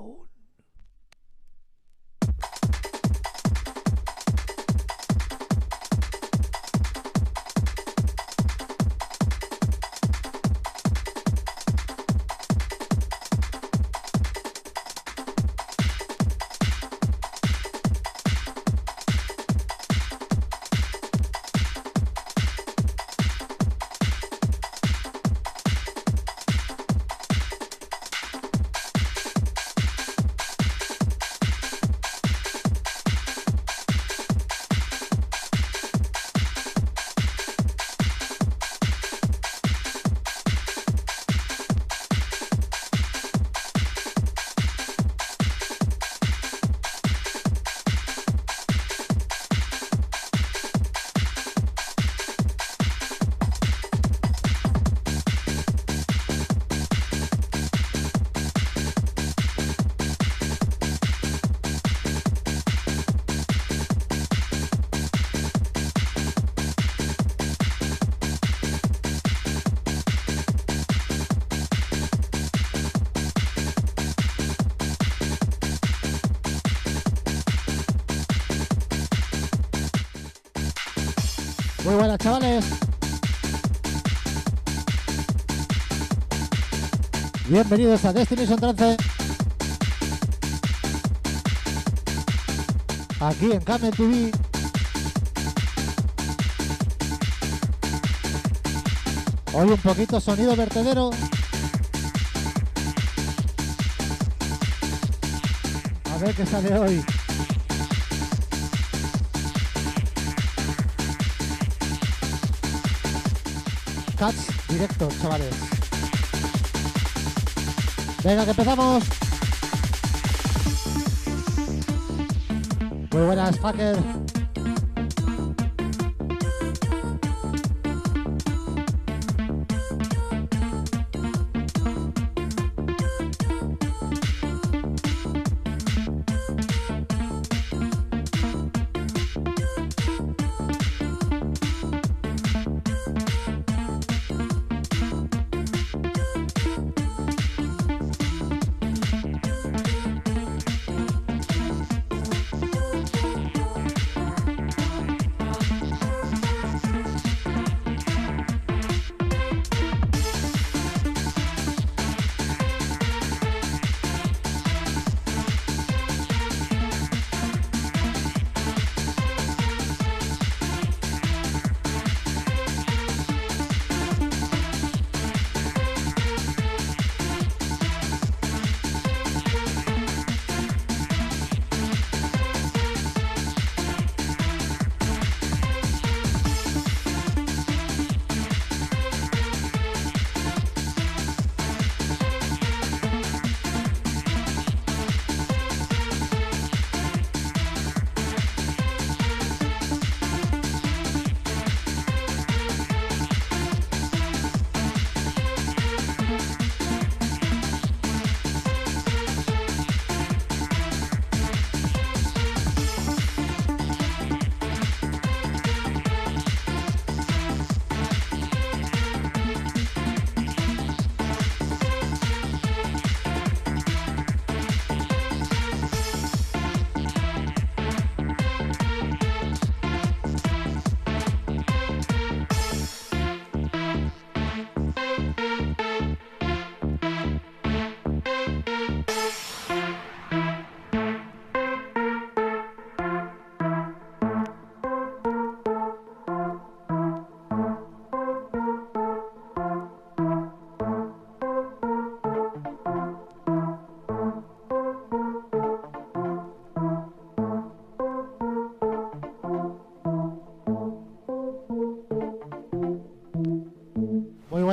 down. Chavales. Bienvenidos a Destination Trance. Aquí en Camel TV. Hoy un poquito sonido vertedero. A ver qué sale hoy. Cats directo, chavales. Venga, que empezamos. Muy buenas, fucker.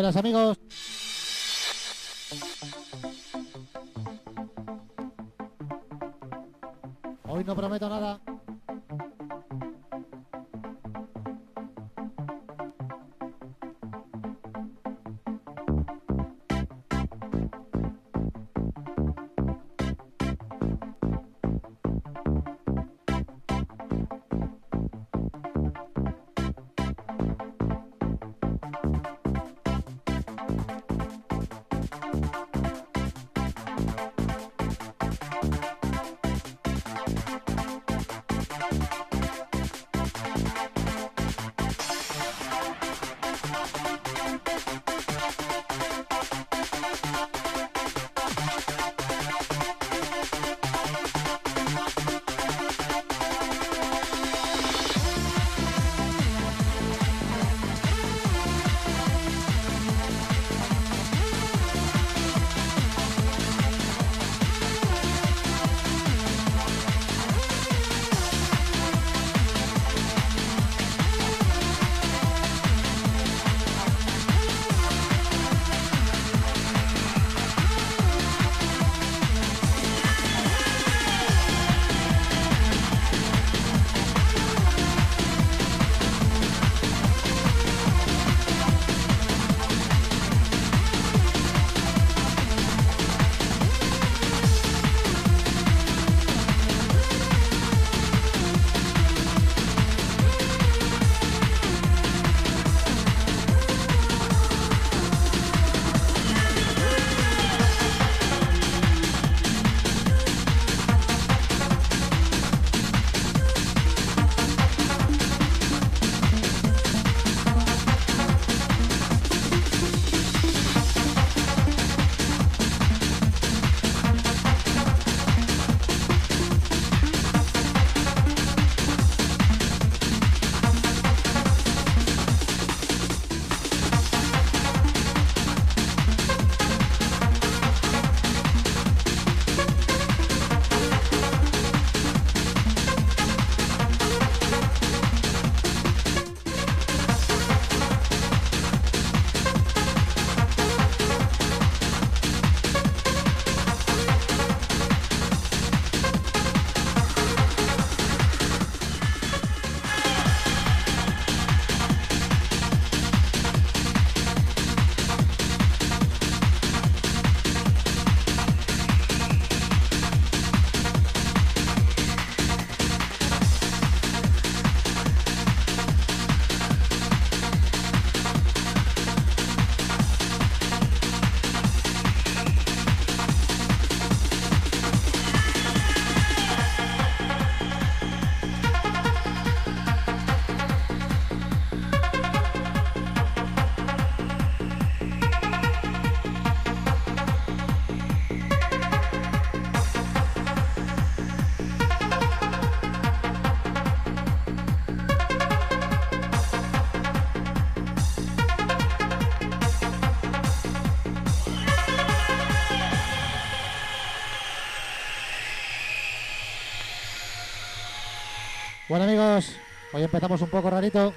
Buenas, amigos. Hoy empezamos un poco rarito.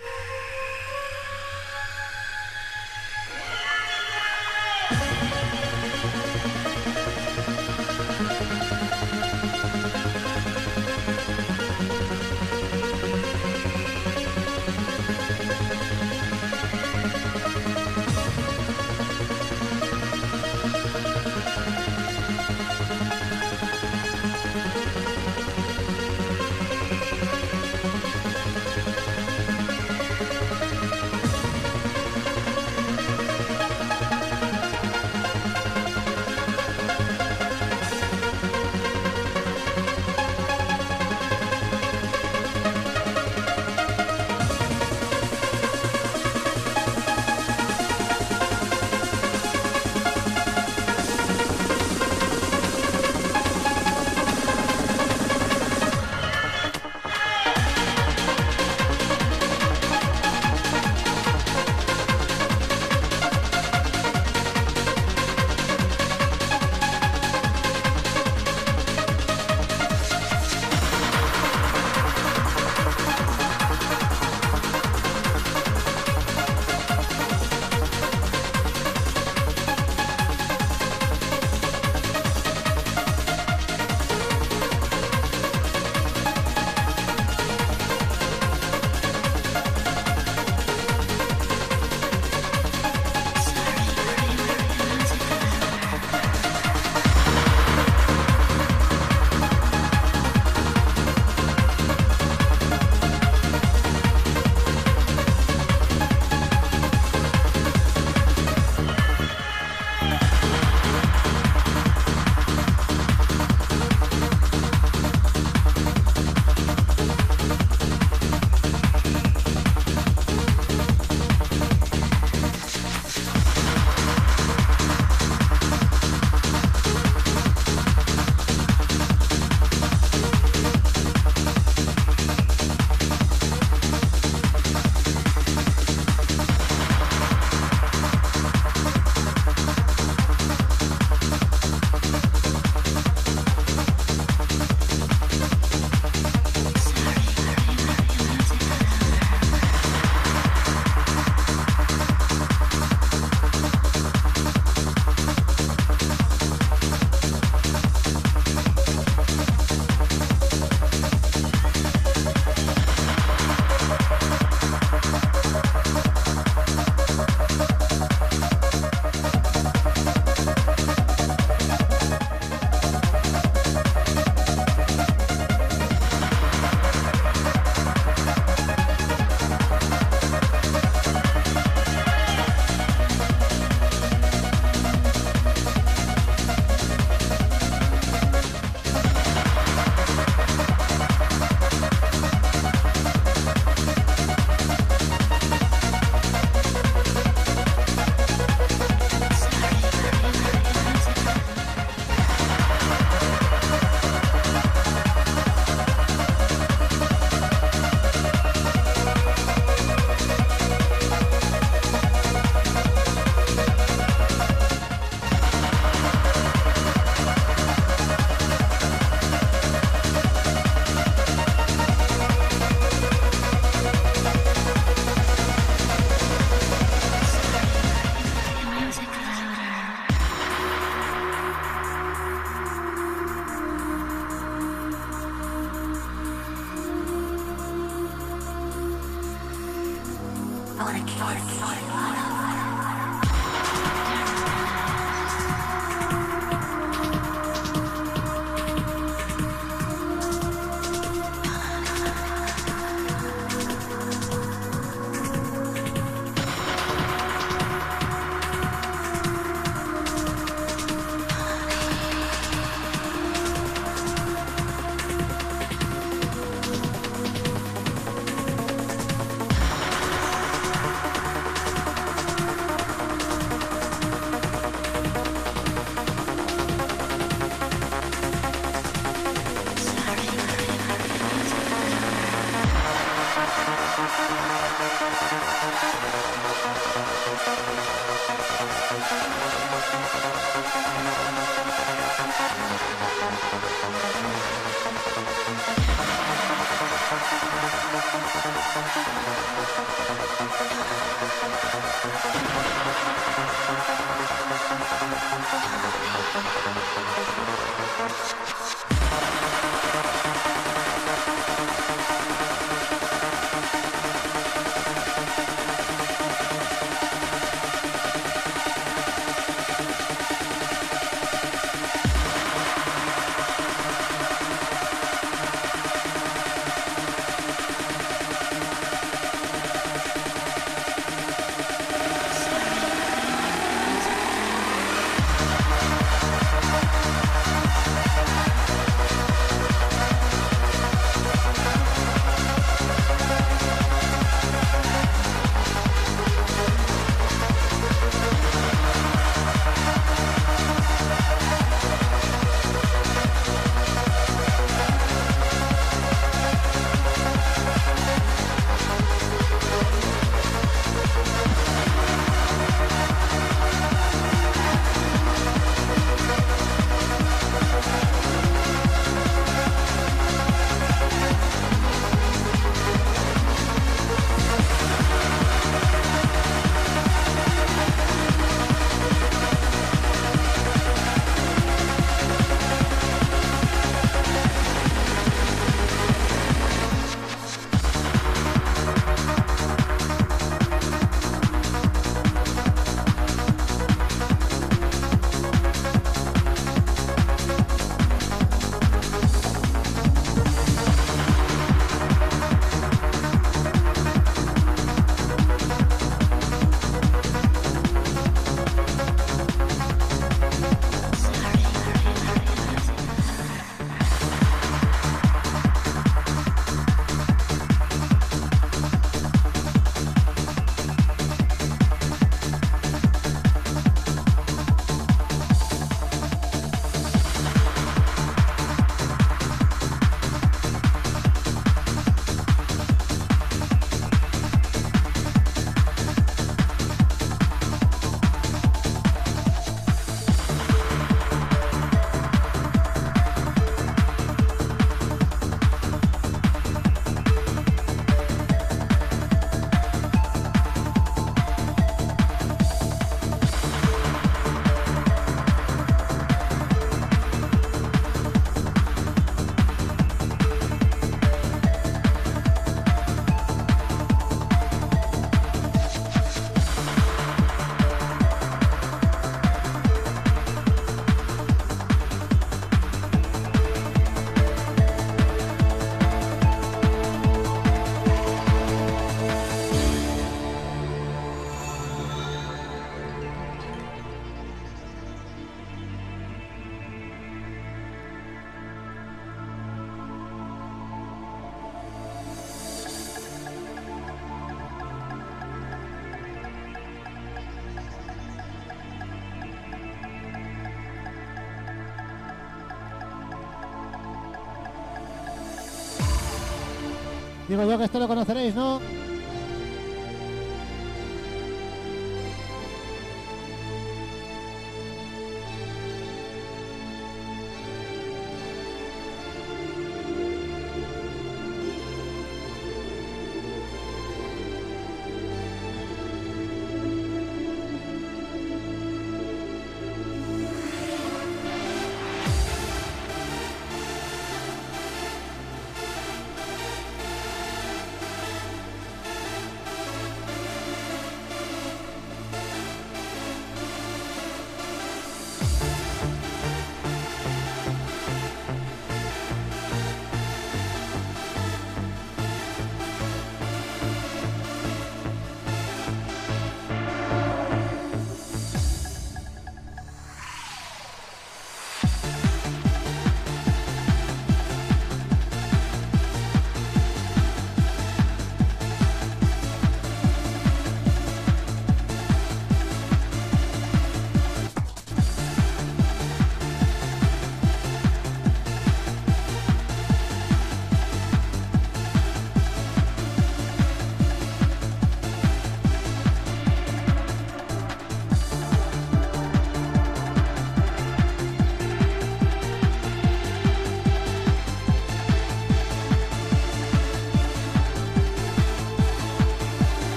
Digo yo que esto lo conoceréis, ¿no?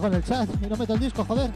Con el chat y no meto el disco, joder.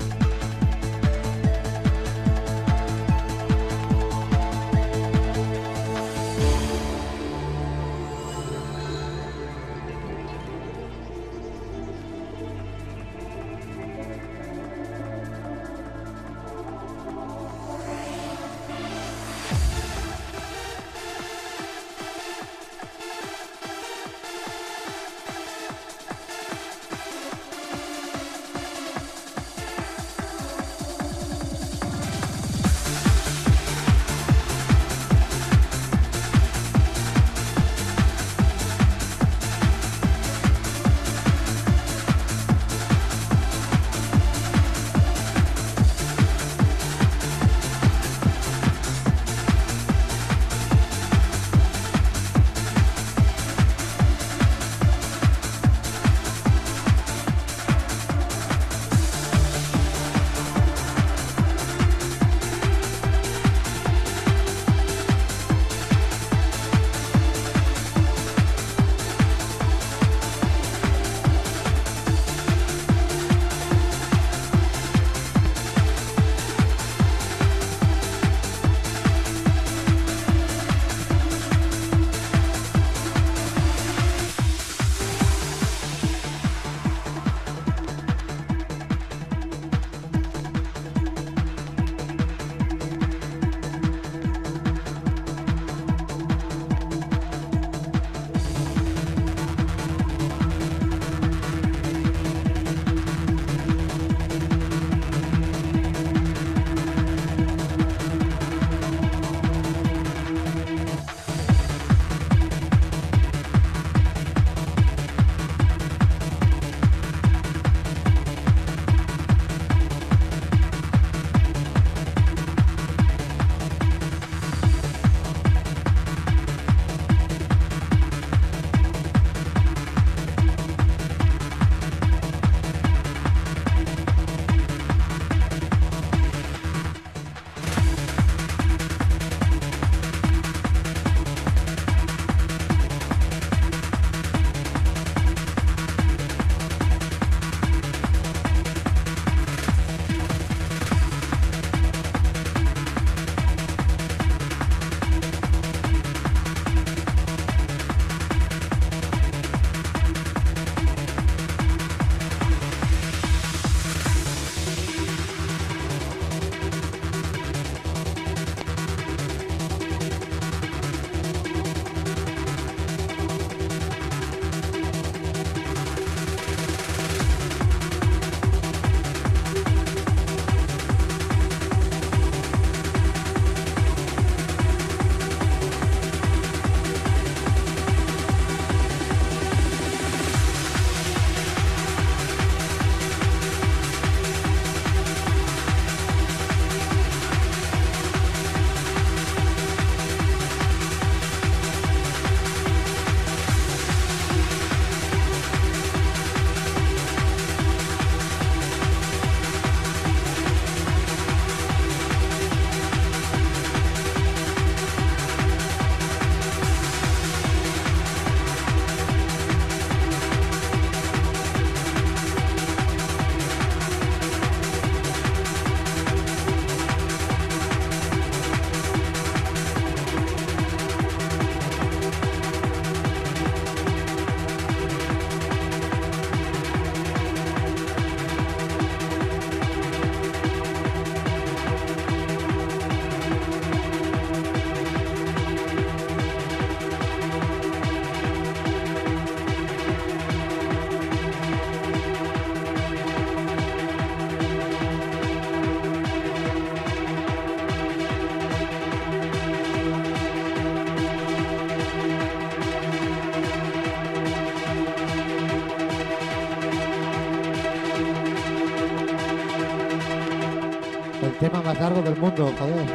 Tema más largo del mundo, joder.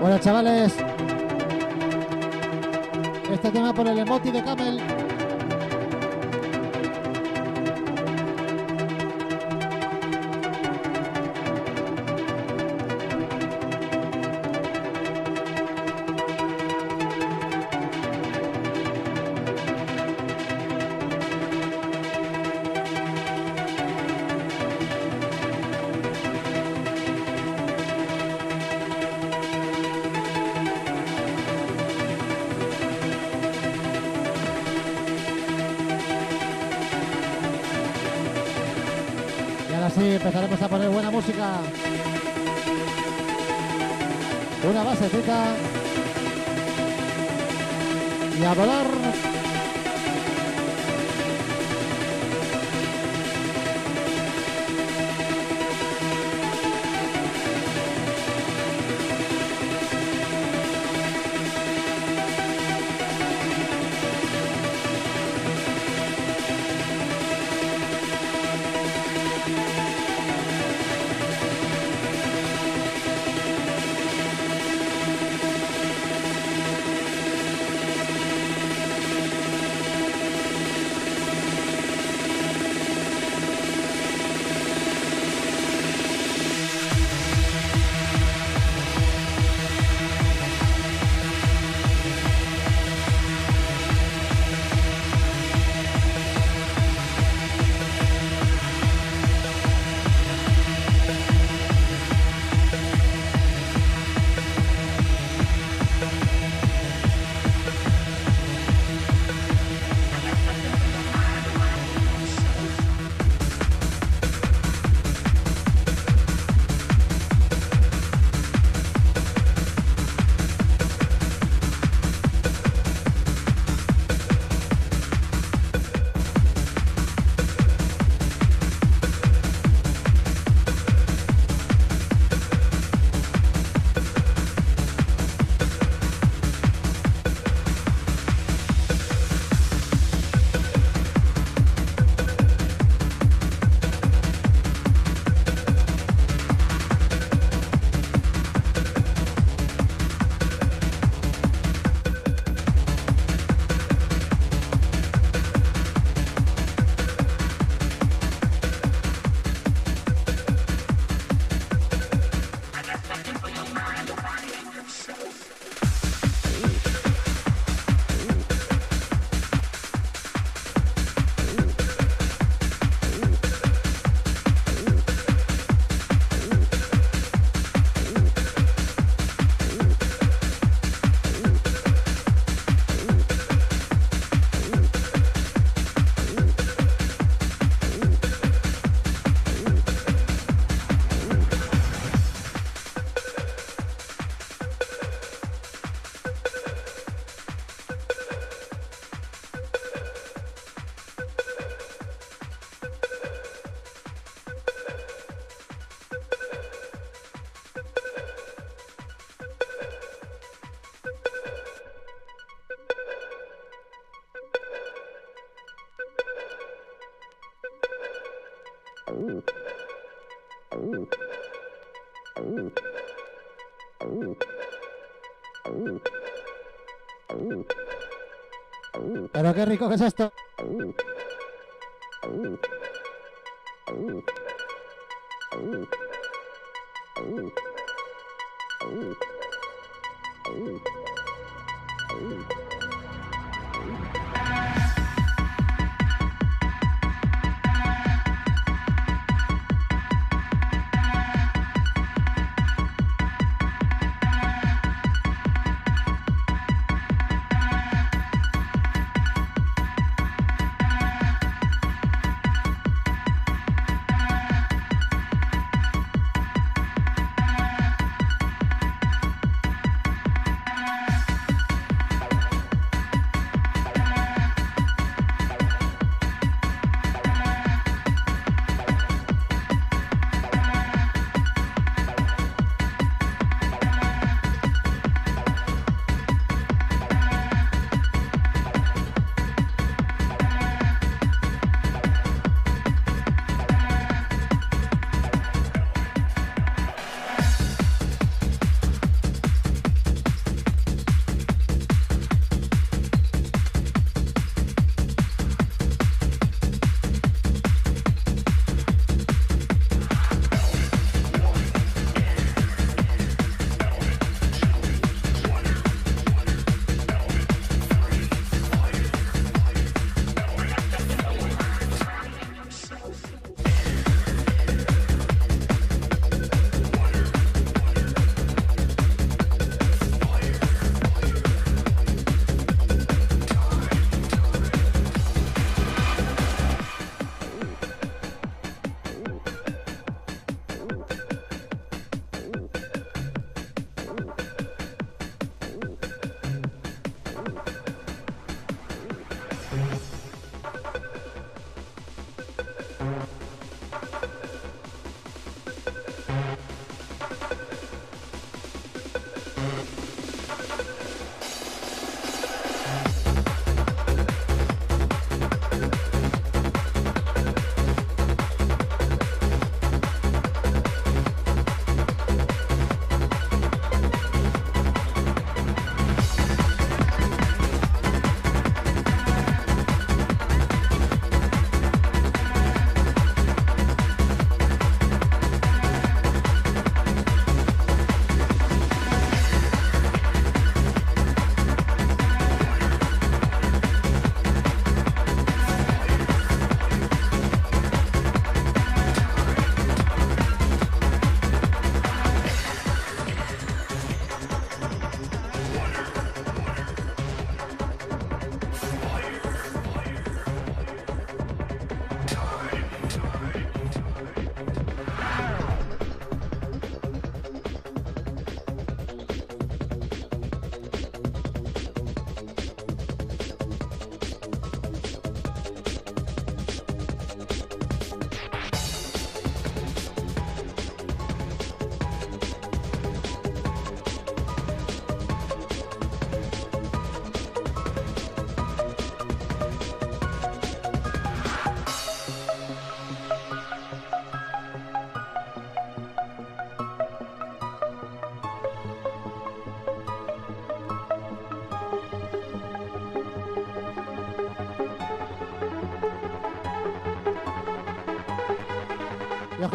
Bueno, chavales. Este tema por el emoti de Camel. 감사합니다. Qué rico que es esto.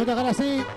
Y ojito que ahora sí.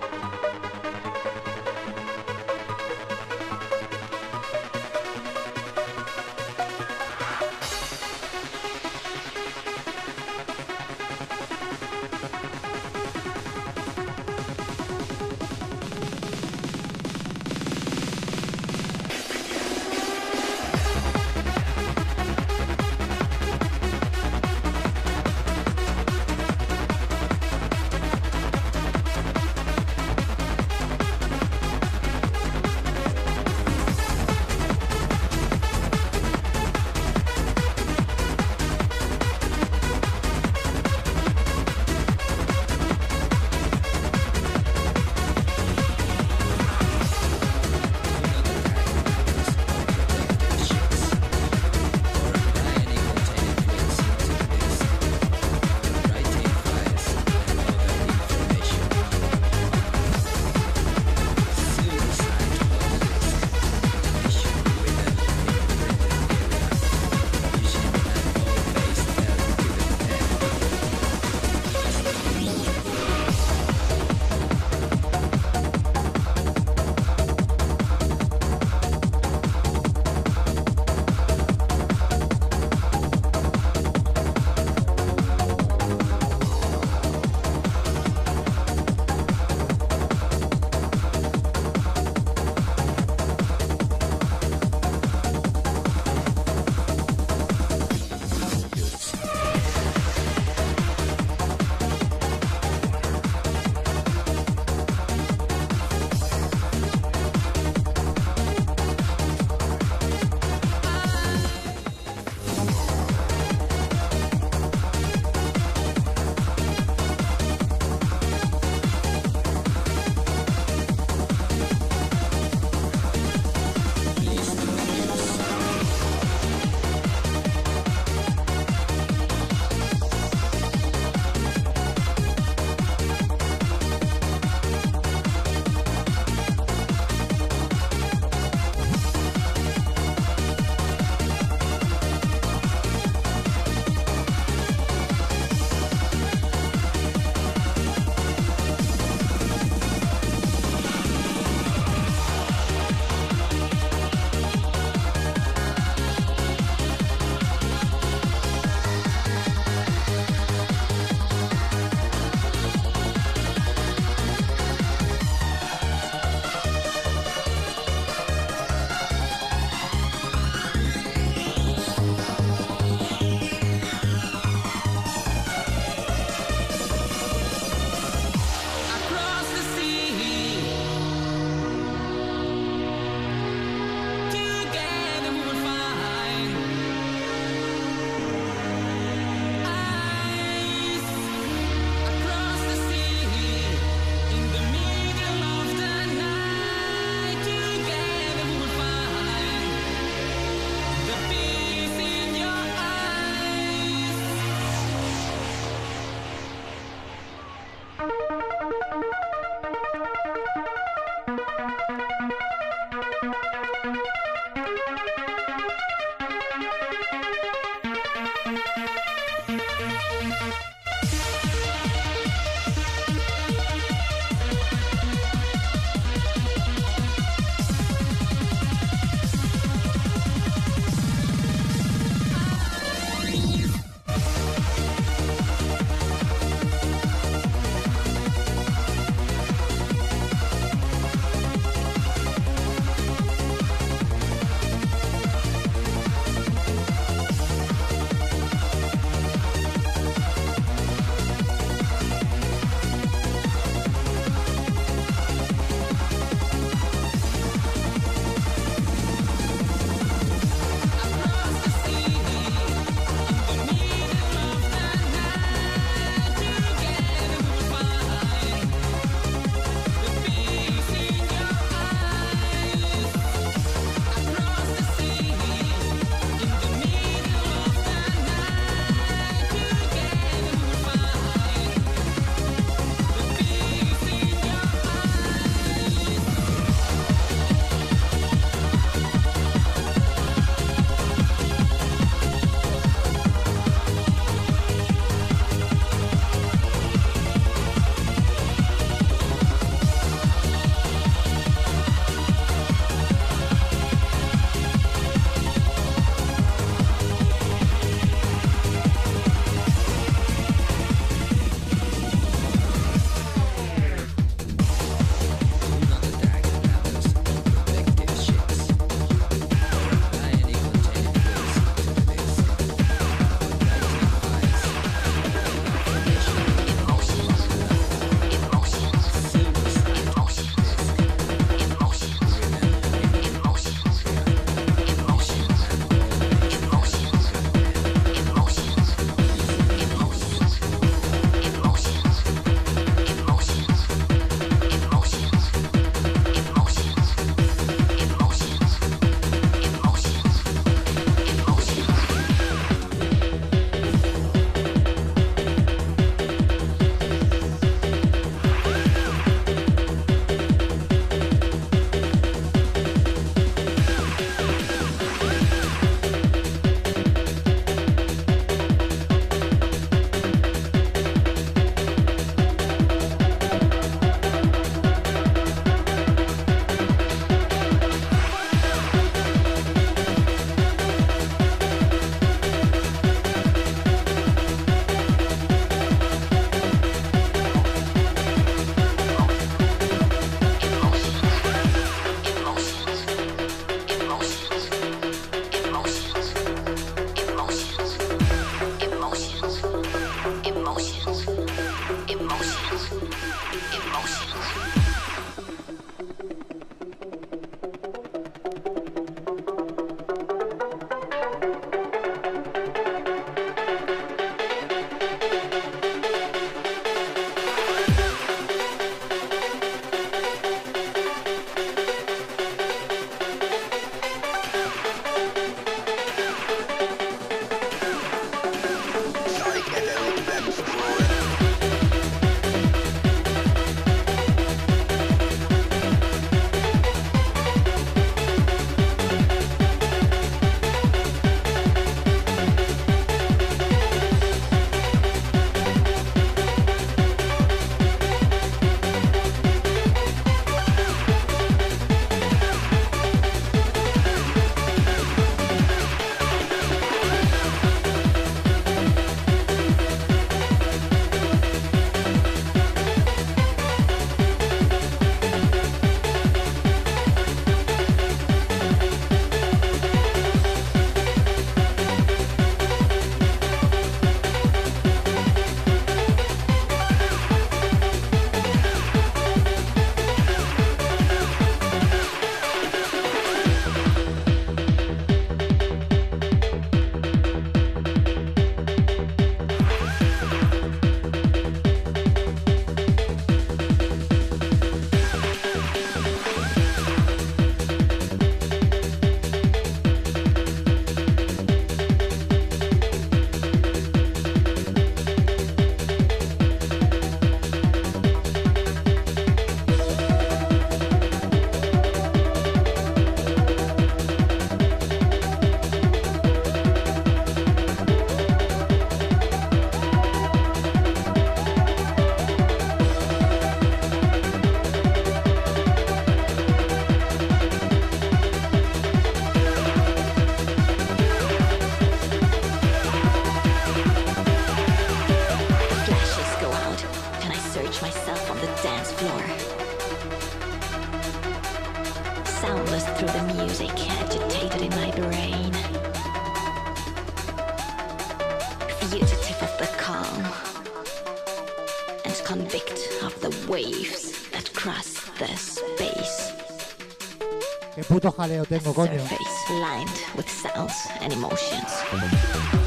Puto jaleo tengo, coño. Surface lined with sounds and emotions. Emotions.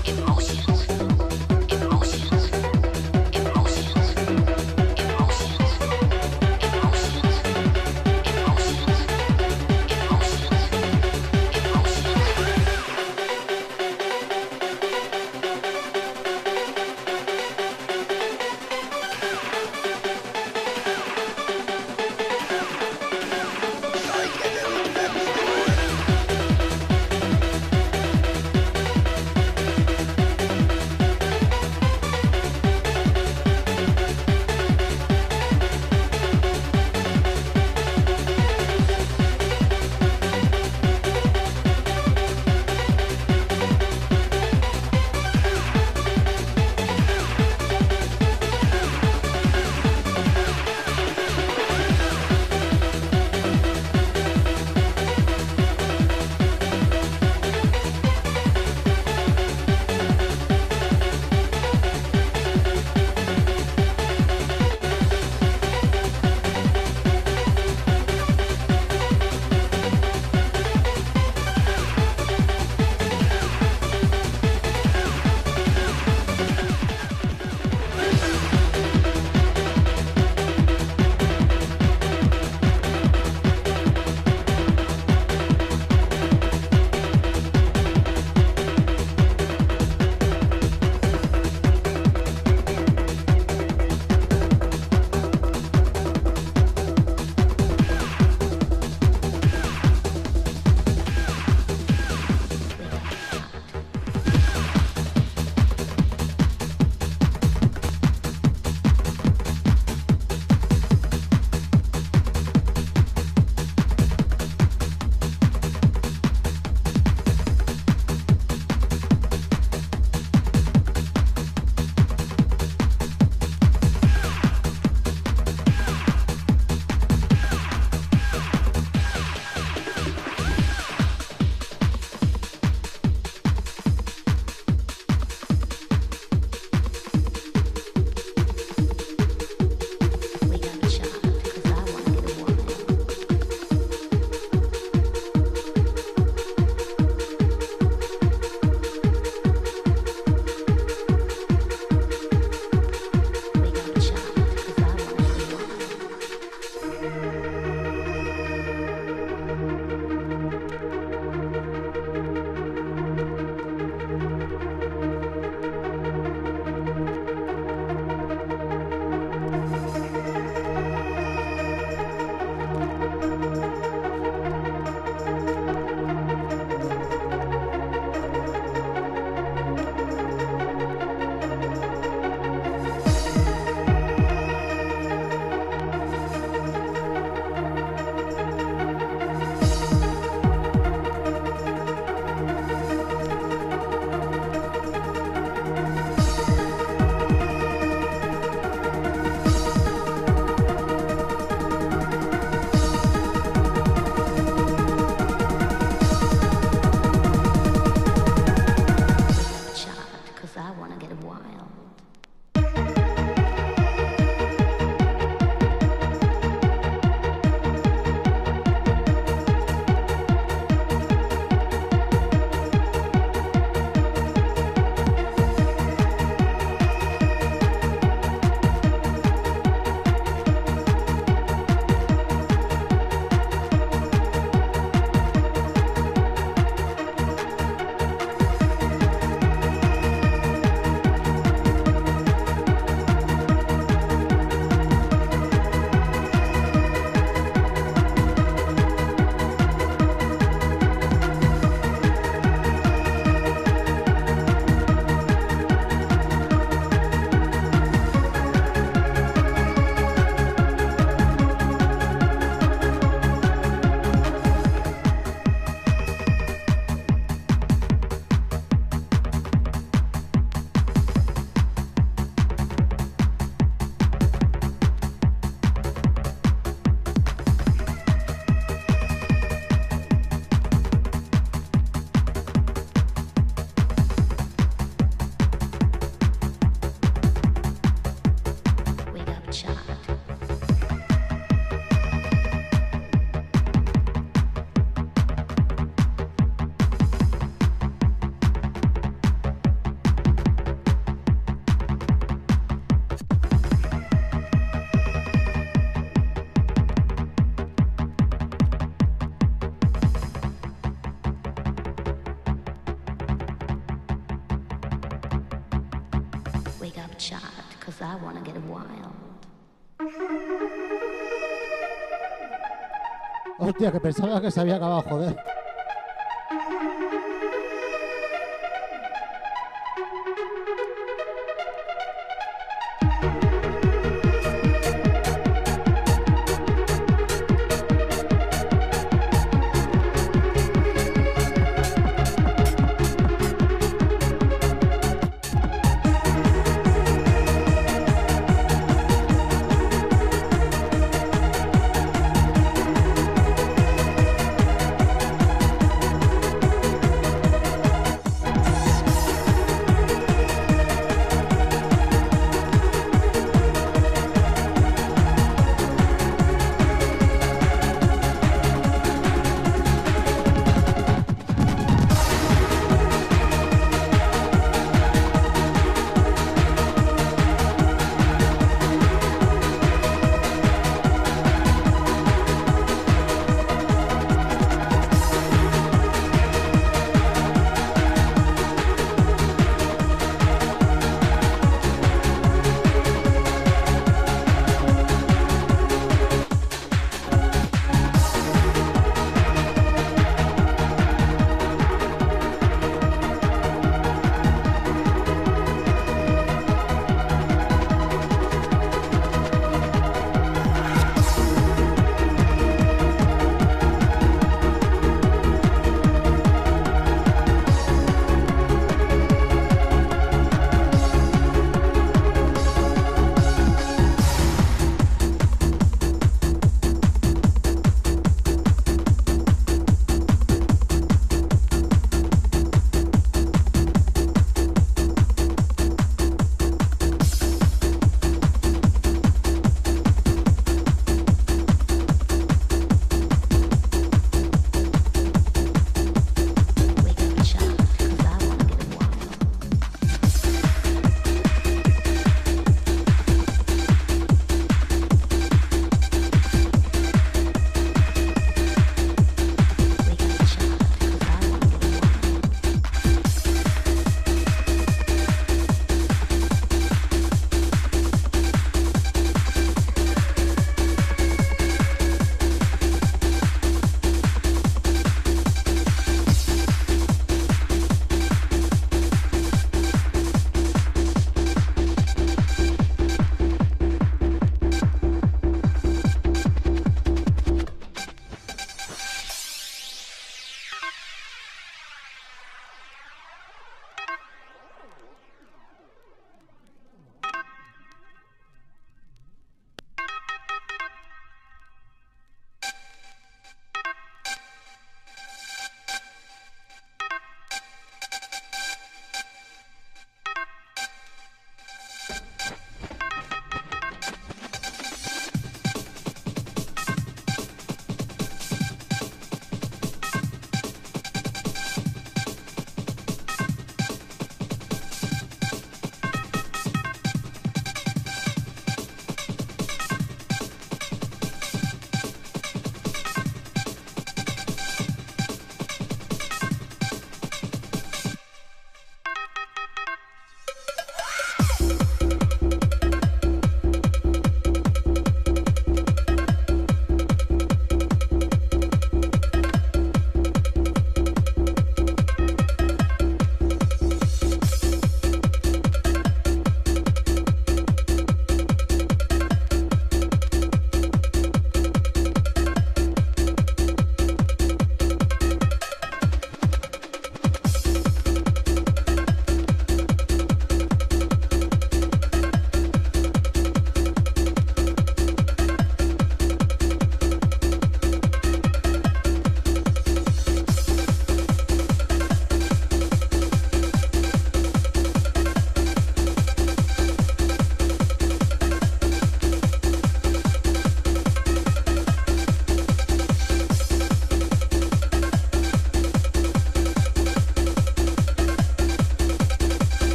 Que pensaba que se había acabado, joder.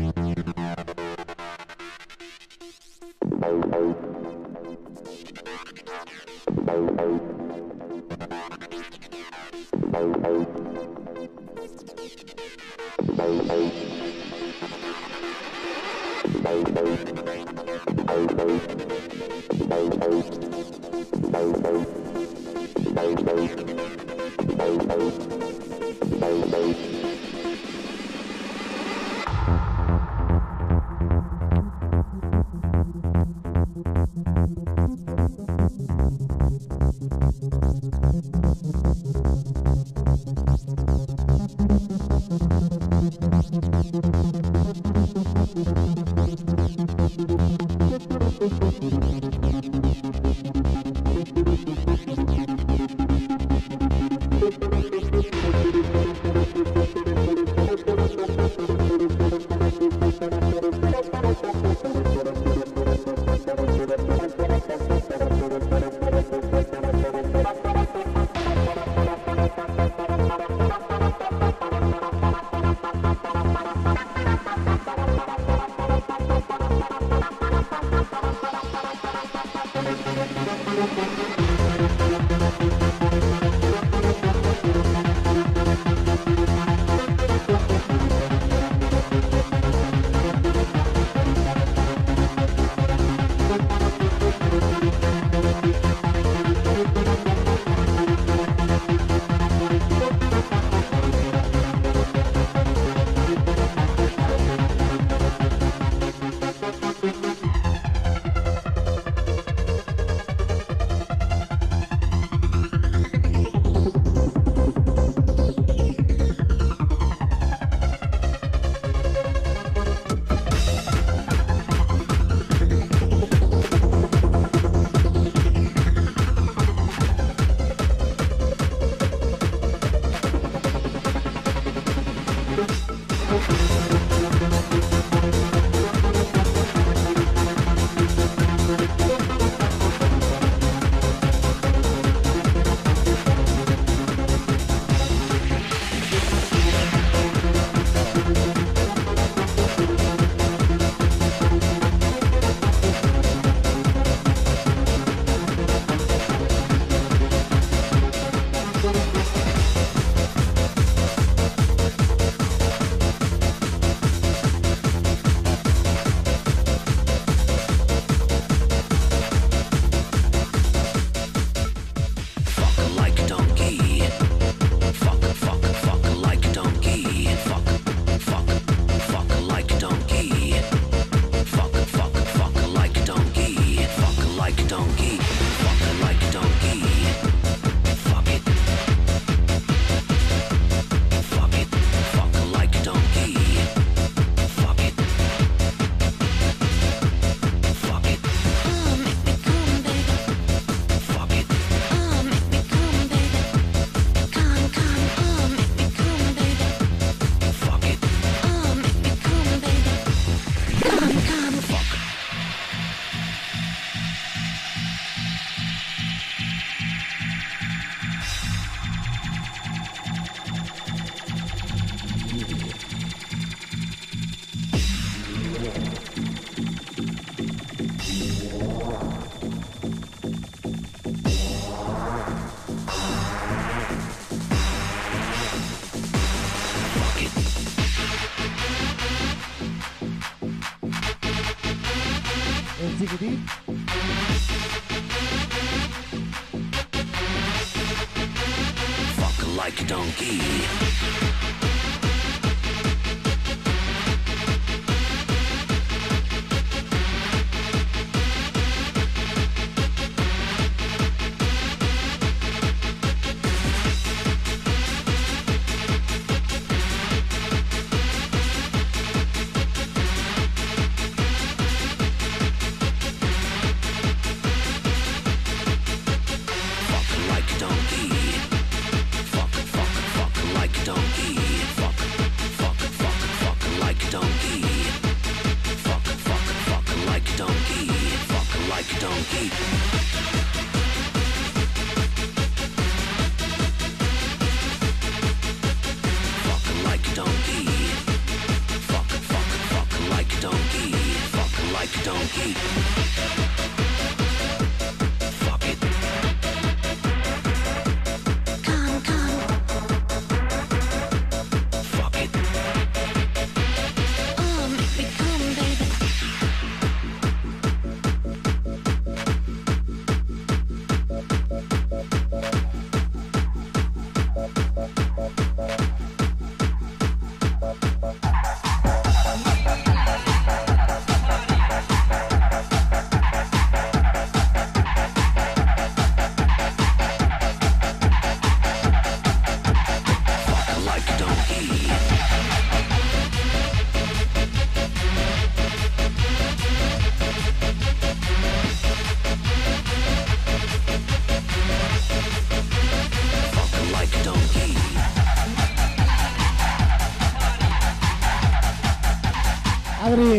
Bye.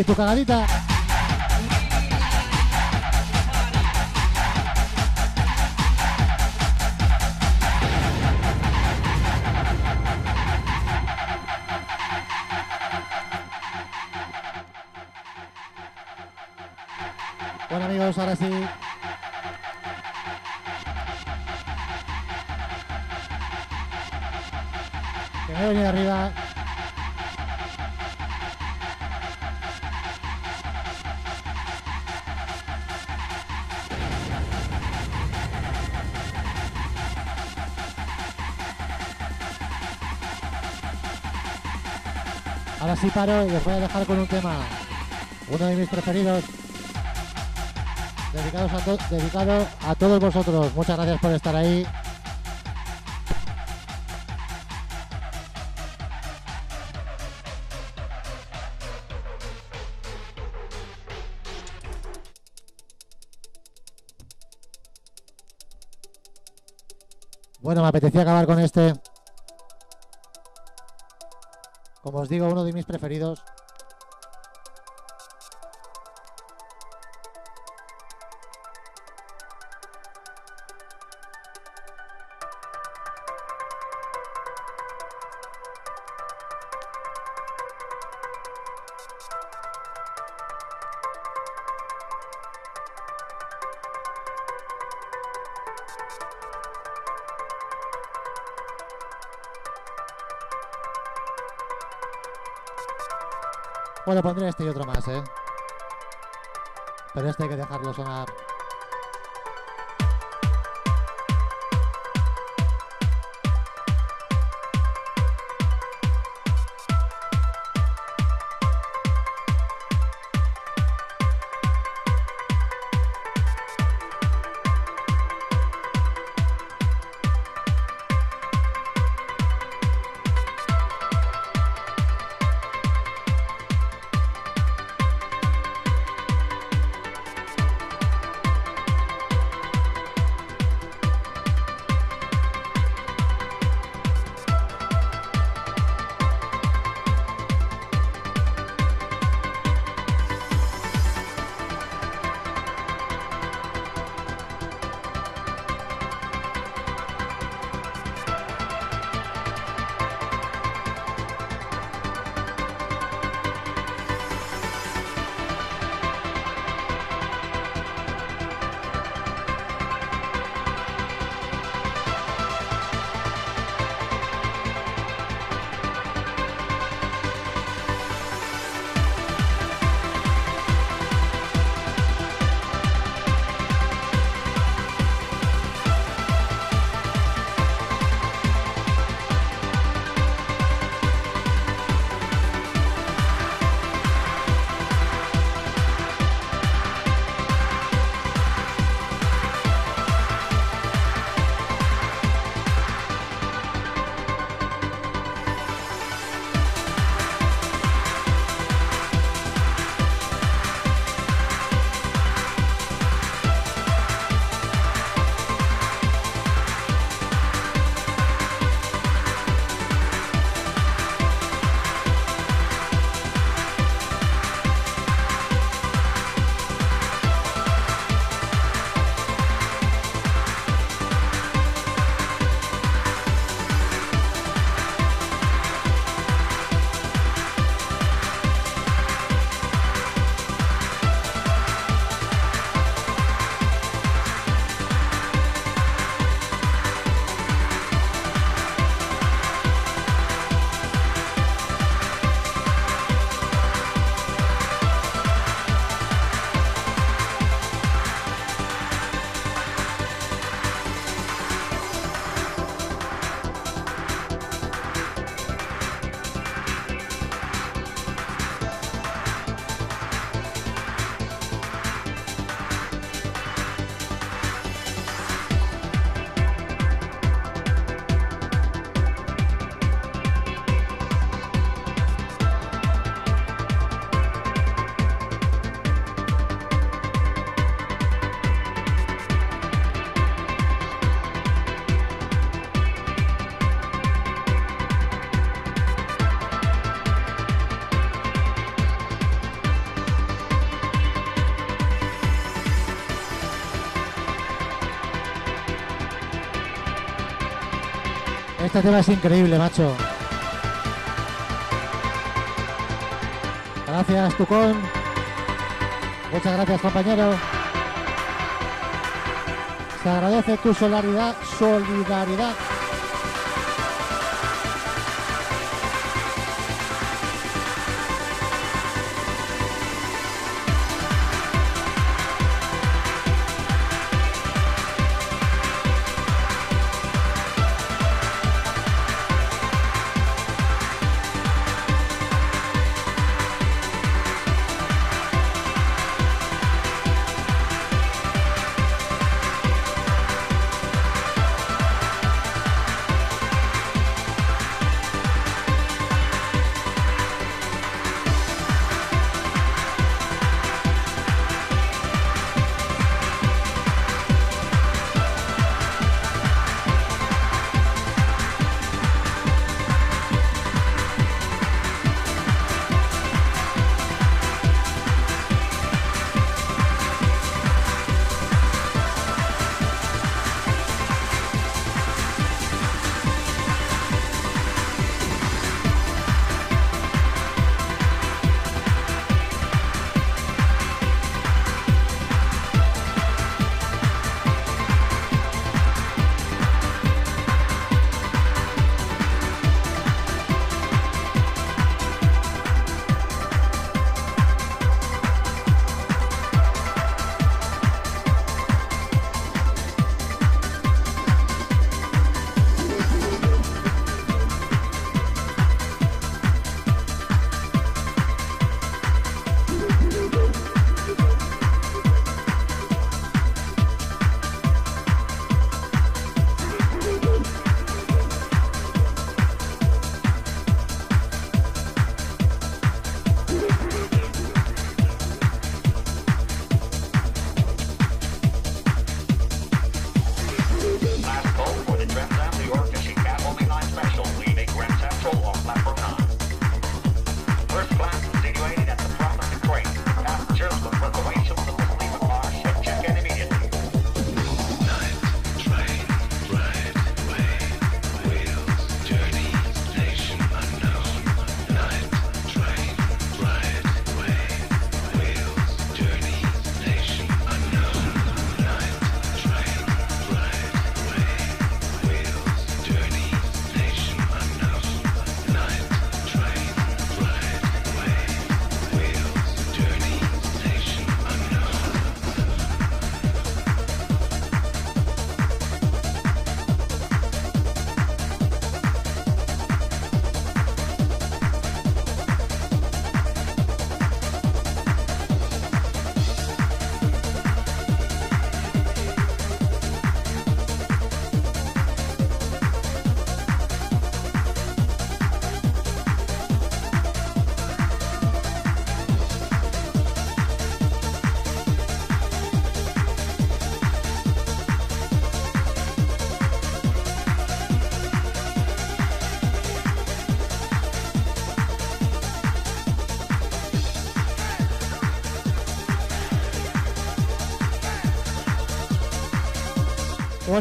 Adri, tu cagadita. Bueno amigos, ahora sí. Paro y os voy a dejar con un tema, uno de mis preferidos, dedicados a dedicado a todos vosotros. Muchas gracias por estar ahí. Bueno, me apetecía acabar con este. Como os digo, uno de mis preferidos. Bueno, pondré este y otro más, ¿eh? Pero este hay que dejarlo sonar. Este tema es increíble, macho. Gracias, Tucón. Muchas gracias, compañero. Se agradece tu solidaridad. solidaridad.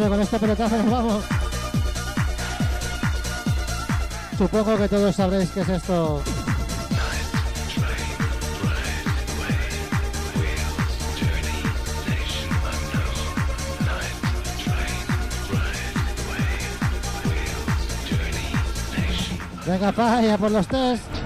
Con este pelotazo nos vamos. Supongo que todos sabréis qué es esto. Venga, pa, ya por los test.